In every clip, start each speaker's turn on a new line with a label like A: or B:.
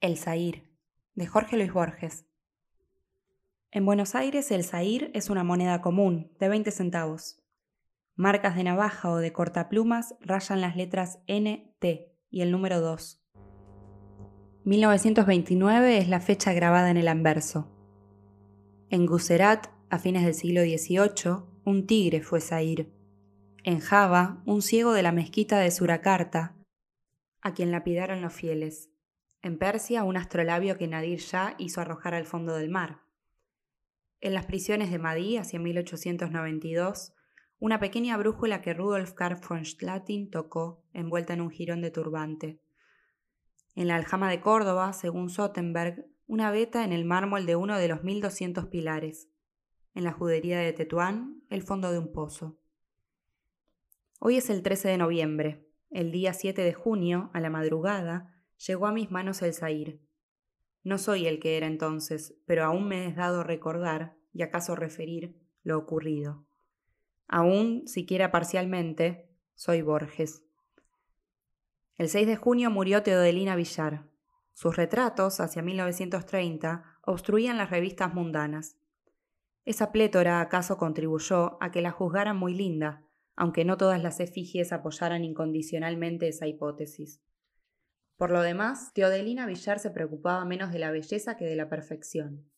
A: El Zair, de Jorge Luis Borges. En Buenos Aires el Zair es una moneda común, de 20 centavos. Marcas de navaja o de cortaplumas rayan las letras N, T y el número 2. 1929 es la fecha grabada en el anverso. En Guserat, a fines del siglo XVIII, un tigre fue Zair. En Java, un ciego de la mezquita de Surakarta, a quien lapidaron los fieles. En Persia, un astrolabio que Nadir Shah hizo arrojar al fondo del mar. En las prisiones de Madí, hacia 1892, una pequeña brújula que Rudolf Karl von Schlatin tocó, envuelta en un jirón de turbante. En la aljama de Córdoba, según Sottenberg, una veta en el mármol de uno de los 1200 pilares. En la judería de Tetuán, el fondo de un pozo. Hoy es el 13 de noviembre. El día 7 de junio, a la madrugada, llegó a mis manos el Zair. No soy el que era entonces, pero aún me es dado recordar, y acaso referir, lo ocurrido. Aún, siquiera parcialmente, soy Borges. El 6 de junio murió Teodelina Villar. Sus retratos, hacia 1930, obstruían las revistas mundanas. Esa plétora acaso contribuyó a que la juzgaran muy linda, aunque no todas las efigies apoyaran incondicionalmente esa hipótesis. Por lo demás, Teodelina Villar se preocupaba menos de la belleza que de la perfección.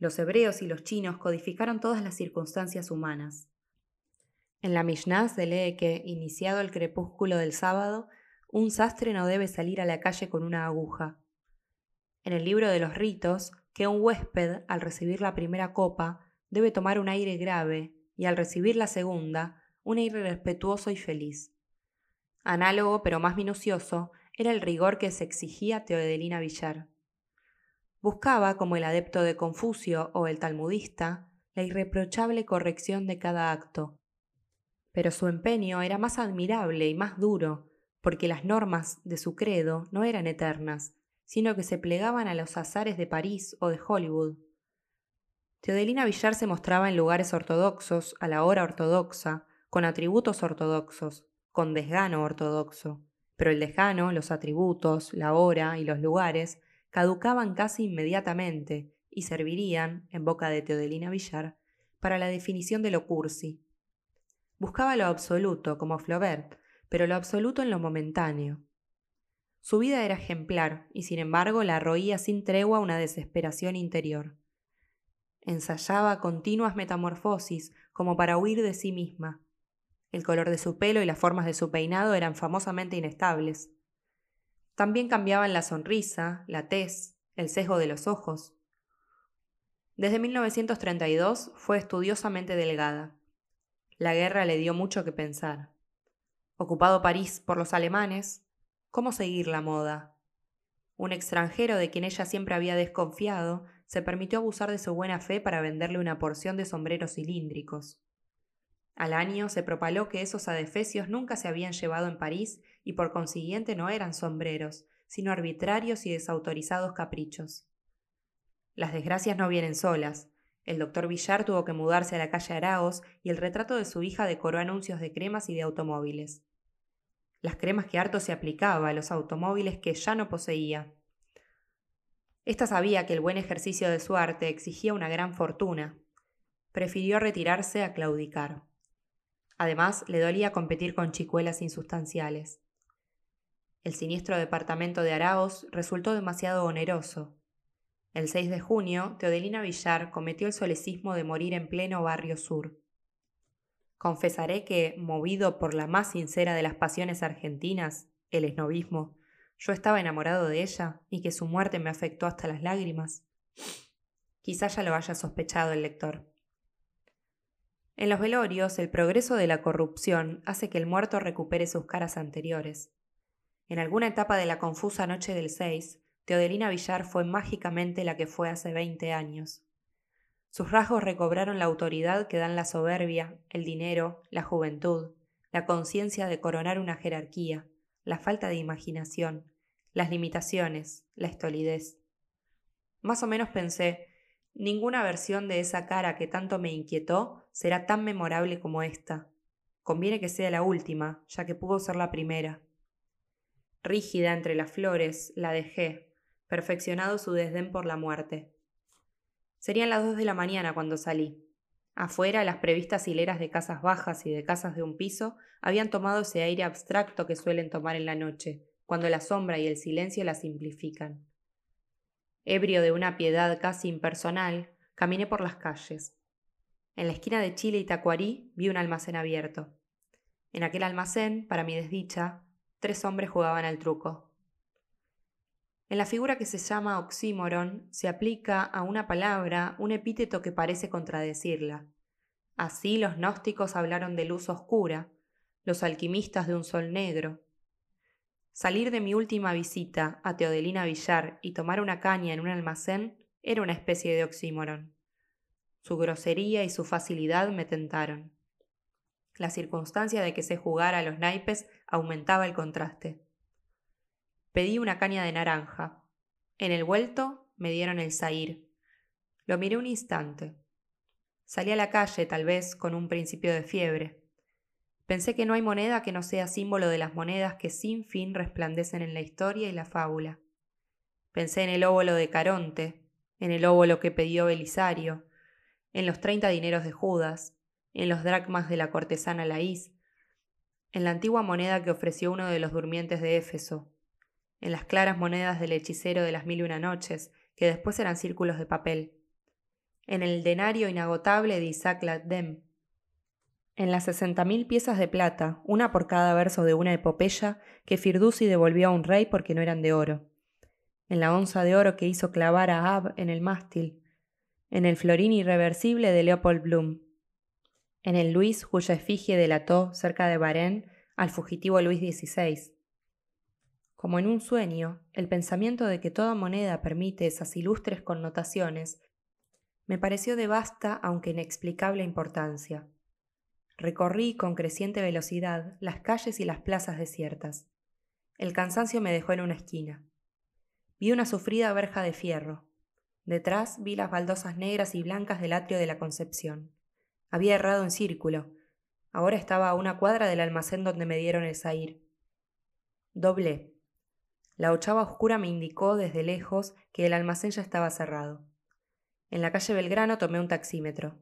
A: Los hebreos y los chinos codificaron todas las circunstancias humanas. En la Mishnah se lee que, iniciado el crepúsculo del sábado, un sastre no debe salir a la calle con una aguja. En el libro de los ritos, que un huésped, al recibir la primera copa, debe tomar un aire grave y al recibir la segunda, un aire respetuoso y feliz. Análogo, pero más minucioso, era el rigor que se exigía Teodelina Villar. Buscaba, como el adepto de Confucio o el talmudista, la irreprochable corrección de cada acto. Pero su empeño era más admirable y más duro, porque las normas de su credo no eran eternas, sino que se plegaban a los azares de París o de Hollywood. Teodelina Villar se mostraba en lugares ortodoxos, a la hora ortodoxa, con atributos ortodoxos, con desgano ortodoxo pero el lejano, los atributos, la hora y los lugares caducaban casi inmediatamente y servirían, en boca de Teodelina Villar, para la definición de lo cursi. Buscaba lo absoluto, como Flaubert, pero lo absoluto en lo momentáneo. Su vida era ejemplar, y sin embargo la roía sin tregua una desesperación interior. Ensayaba continuas metamorfosis como para huir de sí misma, el color de su pelo y las formas de su peinado eran famosamente inestables. También cambiaban la sonrisa, la tez, el sesgo de los ojos. Desde 1932 fue estudiosamente delgada. La guerra le dio mucho que pensar. Ocupado París por los alemanes, ¿cómo seguir la moda? Un extranjero de quien ella siempre había desconfiado se permitió abusar de su buena fe para venderle una porción de sombreros cilíndricos. Al año se propaló que esos adefesios nunca se habían llevado en París y por consiguiente no eran sombreros, sino arbitrarios y desautorizados caprichos. Las desgracias no vienen solas. El doctor Villar tuvo que mudarse a la calle Araos y el retrato de su hija decoró anuncios de cremas y de automóviles. Las cremas que harto se aplicaba a los automóviles que ya no poseía. Esta sabía que el buen ejercicio de su arte exigía una gran fortuna. Prefirió retirarse a claudicar. Además, le dolía competir con chicuelas insustanciales. El siniestro departamento de Araos resultó demasiado oneroso. El 6 de junio, Teodelina Villar cometió el solecismo de morir en pleno barrio sur. Confesaré que, movido por la más sincera de las pasiones argentinas, el esnovismo, yo estaba enamorado de ella y que su muerte me afectó hasta las lágrimas. Quizá ya lo haya sospechado el lector. En los velorios, el progreso de la corrupción hace que el muerto recupere sus caras anteriores. En alguna etapa de la confusa noche del 6, Teodelina Villar fue mágicamente la que fue hace 20 años. Sus rasgos recobraron la autoridad que dan la soberbia, el dinero, la juventud, la conciencia de coronar una jerarquía, la falta de imaginación, las limitaciones, la estolidez. Más o menos pensé, Ninguna versión de esa cara que tanto me inquietó será tan memorable como esta. Conviene que sea la última, ya que pudo ser la primera. Rígida entre las flores, la dejé, perfeccionado su desdén por la muerte. Serían las dos de la mañana cuando salí. Afuera, las previstas hileras de casas bajas y de casas de un piso habían tomado ese aire abstracto que suelen tomar en la noche, cuando la sombra y el silencio la simplifican. Ebrio de una piedad casi impersonal, caminé por las calles. En la esquina de Chile y Tacuarí vi un almacén abierto. En aquel almacén, para mi desdicha, tres hombres jugaban al truco. En la figura que se llama oxímoron se aplica a una palabra un epíteto que parece contradecirla. Así los gnósticos hablaron de luz oscura, los alquimistas de un sol negro. Salir de mi última visita a Teodelina Villar y tomar una caña en un almacén era una especie de oxímoron. Su grosería y su facilidad me tentaron. La circunstancia de que se jugara a los naipes aumentaba el contraste. Pedí una caña de naranja. En el vuelto me dieron el saír. Lo miré un instante. Salí a la calle, tal vez, con un principio de fiebre. Pensé que no hay moneda que no sea símbolo de las monedas que sin fin resplandecen en la historia y la fábula. Pensé en el óvulo de Caronte, en el óvulo que pidió Belisario, en los treinta dineros de Judas, en los dracmas de la cortesana Laís, en la antigua moneda que ofreció uno de los durmientes de Éfeso, en las claras monedas del hechicero de las mil y una noches, que después eran círculos de papel, en el denario inagotable de Isaac Ladem, en las sesenta mil piezas de plata, una por cada verso de una epopeya que Firdusi devolvió a un rey porque no eran de oro, en la onza de oro que hizo clavar a Ab en el mástil, en el florín irreversible de Leopold Bloom, en el Luis cuya efigie delató cerca de Barén al fugitivo Luis XVI, como en un sueño, el pensamiento de que toda moneda permite esas ilustres connotaciones me pareció de vasta aunque inexplicable importancia. Recorrí con creciente velocidad las calles y las plazas desiertas. El cansancio me dejó en una esquina. Vi una sufrida verja de fierro. Detrás vi las baldosas negras y blancas del atrio de la Concepción. Había errado en círculo. Ahora estaba a una cuadra del almacén donde me dieron el sair. Doblé. La ochava oscura me indicó desde lejos que el almacén ya estaba cerrado. En la calle Belgrano tomé un taxímetro.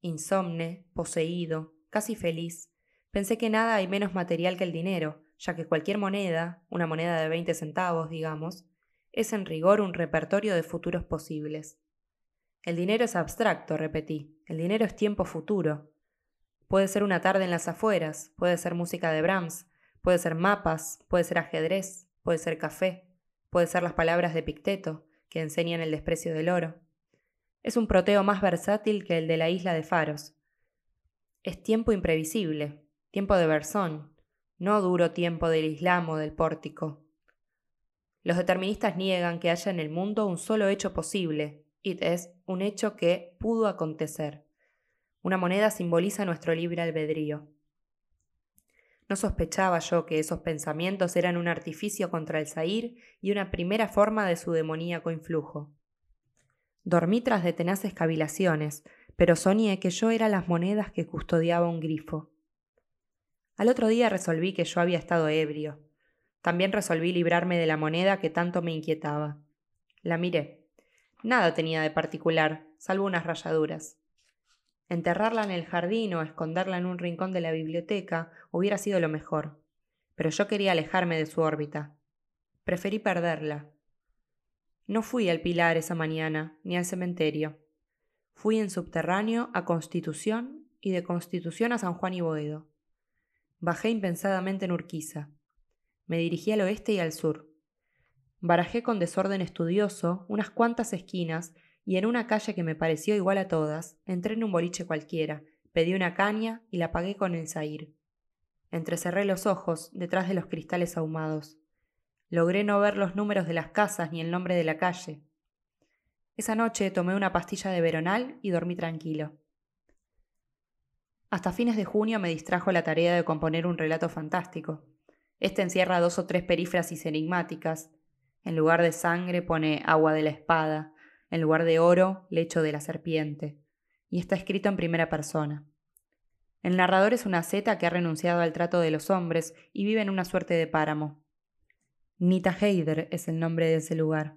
A: Insomne, poseído, casi feliz, pensé que nada hay menos material que el dinero, ya que cualquier moneda, una moneda de veinte centavos, digamos, es en rigor un repertorio de futuros posibles. El dinero es abstracto, repetí. El dinero es tiempo futuro. Puede ser una tarde en las afueras, puede ser música de Brahms, puede ser mapas, puede ser ajedrez, puede ser café, puede ser las palabras de Picteto, que enseñan el desprecio del oro. Es un proteo más versátil que el de la isla de Faros. Es tiempo imprevisible, tiempo de Bersón, no duro tiempo del Islam o del pórtico. Los deterministas niegan que haya en el mundo un solo hecho posible, y es un hecho que pudo acontecer. Una moneda simboliza nuestro libre albedrío. No sospechaba yo que esos pensamientos eran un artificio contra el Zair y una primera forma de su demoníaco influjo. Dormí tras de tenaces cavilaciones, pero soñé que yo era las monedas que custodiaba un grifo. Al otro día resolví que yo había estado ebrio. También resolví librarme de la moneda que tanto me inquietaba. La miré. Nada tenía de particular, salvo unas rayaduras. Enterrarla en el jardín o esconderla en un rincón de la biblioteca hubiera sido lo mejor, pero yo quería alejarme de su órbita. Preferí perderla. No fui al Pilar esa mañana, ni al cementerio. Fui en subterráneo a Constitución y de Constitución a San Juan y Boedo. Bajé impensadamente en Urquiza. Me dirigí al oeste y al sur. Barajé con desorden estudioso unas cuantas esquinas y en una calle que me pareció igual a todas, entré en un boliche cualquiera, pedí una caña y la pagué con el zair. Entrecerré los ojos detrás de los cristales ahumados. Logré no ver los números de las casas ni el nombre de la calle. Esa noche tomé una pastilla de veronal y dormí tranquilo. Hasta fines de junio me distrajo la tarea de componer un relato fantástico. Este encierra dos o tres perífrasis enigmáticas. En lugar de sangre pone agua de la espada, en lugar de oro, lecho de la serpiente, y está escrito en primera persona. El narrador es una zeta que ha renunciado al trato de los hombres y vive en una suerte de páramo. Nita Heider es el nombre de ese lugar.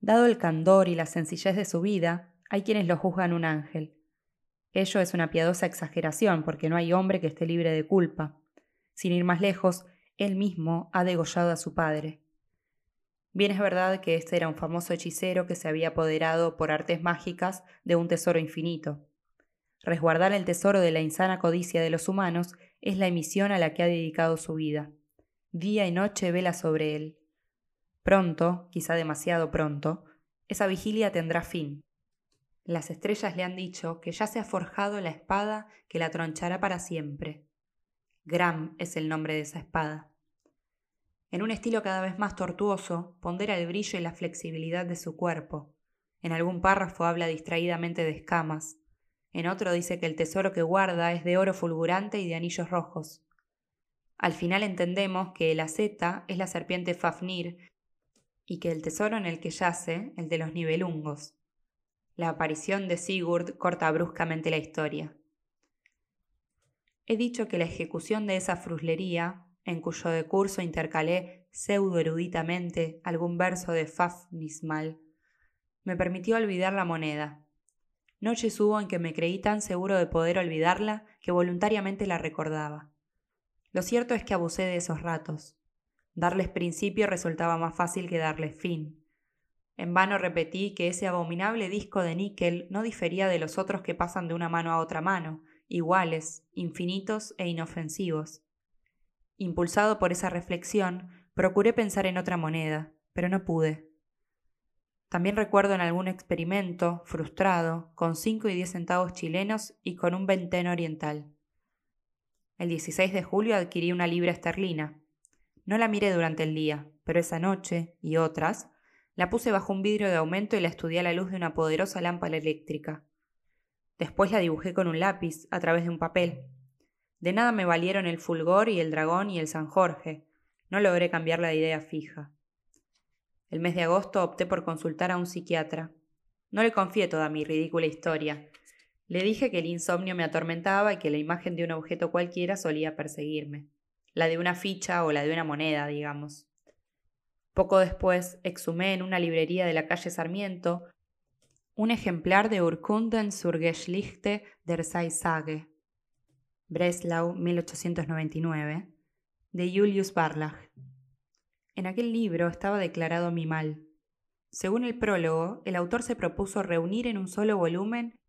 A: Dado el candor y la sencillez de su vida, hay quienes lo juzgan un ángel. Ello es una piadosa exageración, porque no hay hombre que esté libre de culpa. Sin ir más lejos, él mismo ha degollado a su padre. Bien es verdad que este era un famoso hechicero que se había apoderado por artes mágicas de un tesoro infinito. Resguardar el tesoro de la insana codicia de los humanos es la emisión a la que ha dedicado su vida. Día y noche vela sobre él. Pronto, quizá demasiado pronto, esa vigilia tendrá fin. Las estrellas le han dicho que ya se ha forjado la espada que la tronchará para siempre. Gram es el nombre de esa espada. En un estilo cada vez más tortuoso, pondera el brillo y la flexibilidad de su cuerpo. En algún párrafo habla distraídamente de escamas. En otro dice que el tesoro que guarda es de oro fulgurante y de anillos rojos. Al final entendemos que el aceta es la serpiente Fafnir y que el tesoro en el que yace, el de los nivelungos. La aparición de Sigurd corta bruscamente la historia. He dicho que la ejecución de esa fruslería, en cuyo decurso intercalé pseudo eruditamente algún verso de Fafnismal, me permitió olvidar la moneda. Noches hubo en que me creí tan seguro de poder olvidarla que voluntariamente la recordaba. Lo cierto es que abusé de esos ratos. Darles principio resultaba más fácil que darles fin. En vano repetí que ese abominable disco de níquel no difería de los otros que pasan de una mano a otra mano, iguales, infinitos e inofensivos. Impulsado por esa reflexión, procuré pensar en otra moneda, pero no pude. También recuerdo en algún experimento, frustrado, con cinco y diez centavos chilenos y con un venteno oriental. El 16 de julio adquirí una libra esterlina. No la miré durante el día, pero esa noche, y otras, la puse bajo un vidrio de aumento y la estudié a la luz de una poderosa lámpara eléctrica. Después la dibujé con un lápiz, a través de un papel. De nada me valieron el fulgor y el dragón y el San Jorge. No logré cambiar la idea fija. El mes de agosto opté por consultar a un psiquiatra. No le confié toda mi ridícula historia. Le dije que el insomnio me atormentaba y que la imagen de un objeto cualquiera solía perseguirme. La de una ficha o la de una moneda, digamos. Poco después, exhumé en una librería de la calle Sarmiento un ejemplar de Urkunden zur Geschichte der Sage, Breslau, 1899, de Julius Barlach. En aquel libro estaba declarado mi mal. Según el prólogo, el autor se propuso reunir en un solo volumen,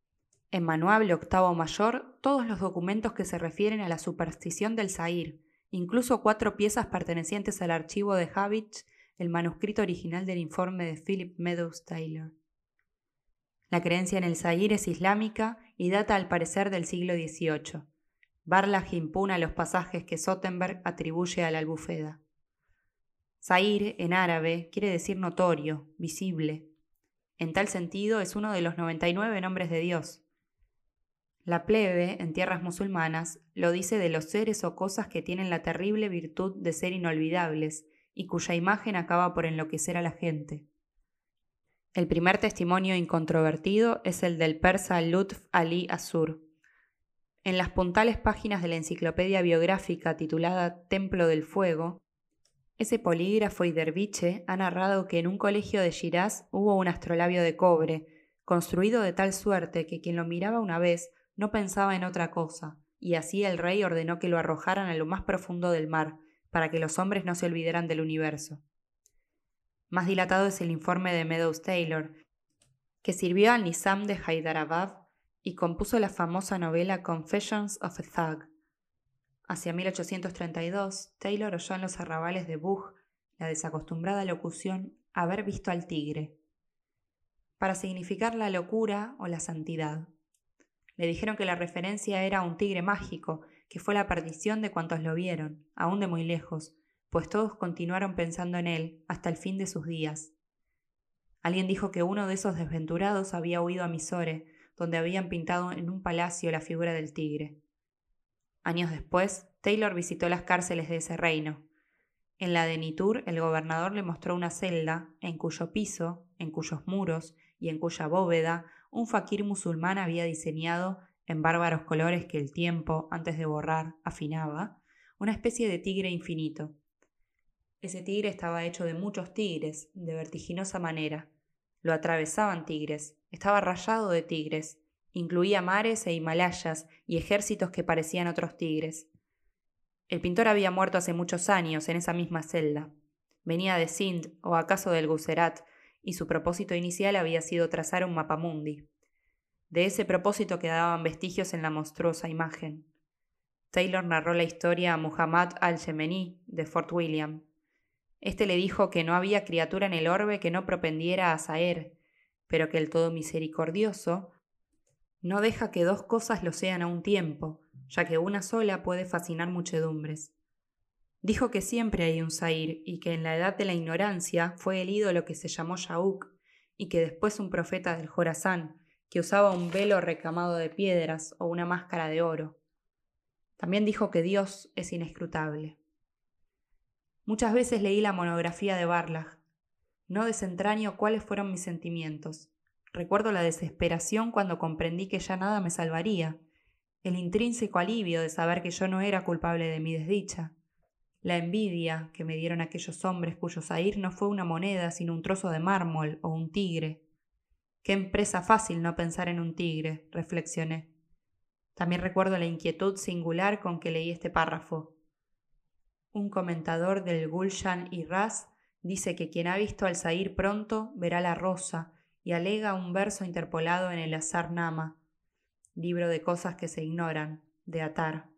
A: en manuable octavo mayor, todos los documentos que se refieren a la superstición del Zair, incluso cuatro piezas pertenecientes al archivo de Havich el manuscrito original del informe de Philip Meadows Taylor. La creencia en el Zahir es islámica y data al parecer del siglo XVIII. Barlach impuna los pasajes que Sottenberg atribuye a la albufeda. Zahir, en árabe, quiere decir notorio, visible. En tal sentido, es uno de los 99 nombres de Dios. La plebe, en tierras musulmanas, lo dice de los seres o cosas que tienen la terrible virtud de ser inolvidables y cuya imagen acaba por enloquecer a la gente. El primer testimonio incontrovertido es el del persa Lutf Ali Azur. En las puntales páginas de la enciclopedia biográfica titulada Templo del Fuego, ese polígrafo y derviche ha narrado que en un colegio de Shiraz hubo un astrolabio de cobre, construido de tal suerte que quien lo miraba una vez no pensaba en otra cosa, y así el rey ordenó que lo arrojaran a lo más profundo del mar, para que los hombres no se olvidaran del universo. Más dilatado es el informe de Meadows Taylor, que sirvió al Nizam de Hyderabad y compuso la famosa novela Confessions of a Thug. Hacia 1832, Taylor oyó en los arrabales de Bug la desacostumbrada locución haber visto al tigre, para significar la locura o la santidad. Le dijeron que la referencia era a un tigre mágico que fue la perdición de cuantos lo vieron, aún de muy lejos, pues todos continuaron pensando en él hasta el fin de sus días. Alguien dijo que uno de esos desventurados había huido a Misore, donde habían pintado en un palacio la figura del tigre. Años después, Taylor visitó las cárceles de ese reino. En la de Nitur, el gobernador le mostró una celda en cuyo piso, en cuyos muros y en cuya bóveda un faquir musulmán había diseñado en bárbaros colores que el tiempo, antes de borrar, afinaba, una especie de tigre infinito. Ese tigre estaba hecho de muchos tigres, de vertiginosa manera. Lo atravesaban tigres, estaba rayado de tigres, incluía mares e Himalayas y ejércitos que parecían otros tigres. El pintor había muerto hace muchos años en esa misma celda. Venía de Sind o acaso del Guserat, y su propósito inicial había sido trazar un mapamundi. De ese propósito quedaban vestigios en la monstruosa imagen. Taylor narró la historia a Muhammad al-Yemení de Fort William. Este le dijo que no había criatura en el orbe que no propendiera a Saer, pero que el Todo Misericordioso no deja que dos cosas lo sean a un tiempo, ya que una sola puede fascinar muchedumbres. Dijo que siempre hay un Zair y que en la edad de la ignorancia fue el ídolo que se llamó Yauk y que después un profeta del Jorazán, que usaba un velo recamado de piedras o una máscara de oro. También dijo que Dios es inescrutable. Muchas veces leí la monografía de Barlach. No desentraño cuáles fueron mis sentimientos. Recuerdo la desesperación cuando comprendí que ya nada me salvaría, el intrínseco alivio de saber que yo no era culpable de mi desdicha, la envidia que me dieron aquellos hombres cuyo sair no fue una moneda sino un trozo de mármol o un tigre, Qué empresa fácil no pensar en un tigre, reflexioné. También recuerdo la inquietud singular con que leí este párrafo. Un comentador del Gulshan y Ras dice que quien ha visto al Zahir pronto verá la rosa y alega un verso interpolado en el Azar Nama, libro de cosas que se ignoran, de Atar.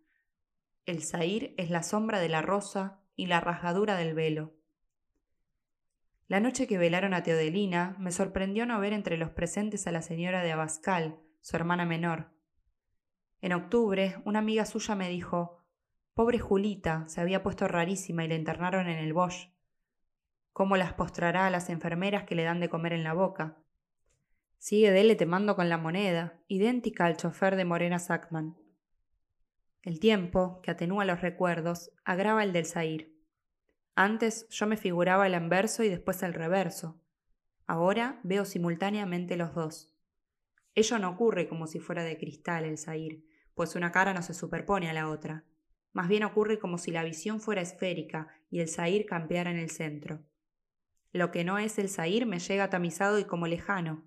A: El Zahir es la sombra de la rosa y la rasgadura del velo. La noche que velaron a Teodelina, me sorprendió no ver entre los presentes a la señora de Abascal, su hermana menor. En octubre, una amiga suya me dijo, Pobre Julita, se había puesto rarísima y la internaron en el Bosch. ¿Cómo las postrará a las enfermeras que le dan de comer en la boca? Sigue Dele temando con la moneda, idéntica al chofer de Morena Sackman. El tiempo, que atenúa los recuerdos, agrava el del Zair. Antes yo me figuraba el anverso y después el reverso. Ahora veo simultáneamente los dos. Ello no ocurre como si fuera de cristal el sair, pues una cara no se superpone a la otra. Más bien ocurre como si la visión fuera esférica y el sair campeara en el centro. Lo que no es el sair me llega tamizado y como lejano,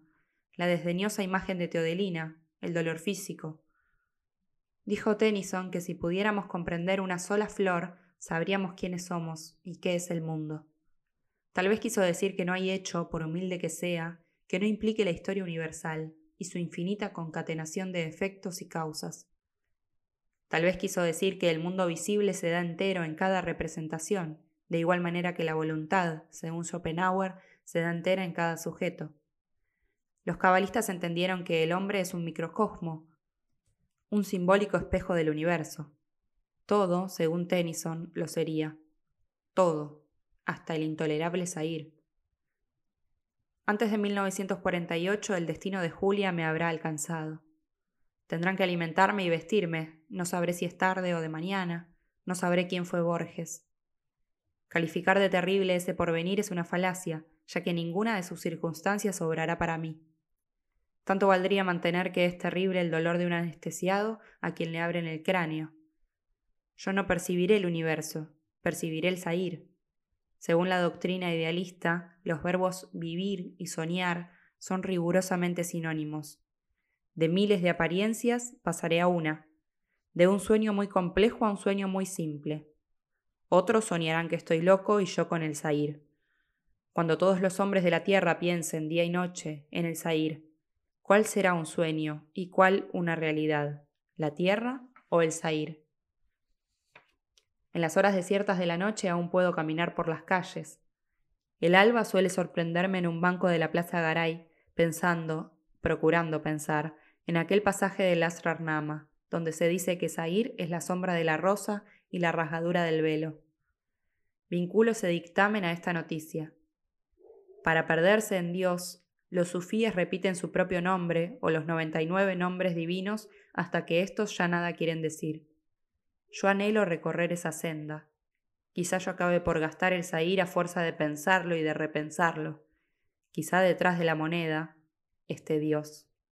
A: la desdeñosa imagen de Teodelina, el dolor físico. Dijo Tennyson que si pudiéramos comprender una sola flor, sabríamos quiénes somos y qué es el mundo. Tal vez quiso decir que no hay hecho, por humilde que sea, que no implique la historia universal y su infinita concatenación de efectos y causas. Tal vez quiso decir que el mundo visible se da entero en cada representación, de igual manera que la voluntad, según Schopenhauer, se da entera en cada sujeto. Los cabalistas entendieron que el hombre es un microcosmo, un simbólico espejo del universo. Todo, según Tennyson, lo sería. Todo, hasta el intolerable Zair. Antes de 1948 el destino de Julia me habrá alcanzado. Tendrán que alimentarme y vestirme, no sabré si es tarde o de mañana, no sabré quién fue Borges. Calificar de terrible ese porvenir es una falacia, ya que ninguna de sus circunstancias obrará para mí. Tanto valdría mantener que es terrible el dolor de un anestesiado a quien le abren el cráneo, yo no percibiré el universo, percibiré el sair. Según la doctrina idealista, los verbos vivir y soñar son rigurosamente sinónimos. De miles de apariencias pasaré a una, de un sueño muy complejo a un sueño muy simple. Otros soñarán que estoy loco y yo con el sair. Cuando todos los hombres de la tierra piensen día y noche en el sair, ¿cuál será un sueño y cuál una realidad? ¿La tierra o el sair? En las horas desiertas de la noche aún puedo caminar por las calles. El alba suele sorprenderme en un banco de la Plaza Garay, pensando, procurando pensar, en aquel pasaje del Asrarnama, donde se dice que Zair es la sombra de la rosa y la rasgadura del velo. Vinculo ese dictamen a esta noticia. Para perderse en Dios, los sufíes repiten su propio nombre o los 99 nombres divinos hasta que éstos ya nada quieren decir. Yo anhelo recorrer esa senda. Quizá yo acabe por gastar el sair a fuerza de pensarlo y de repensarlo. Quizá detrás de la moneda esté Dios.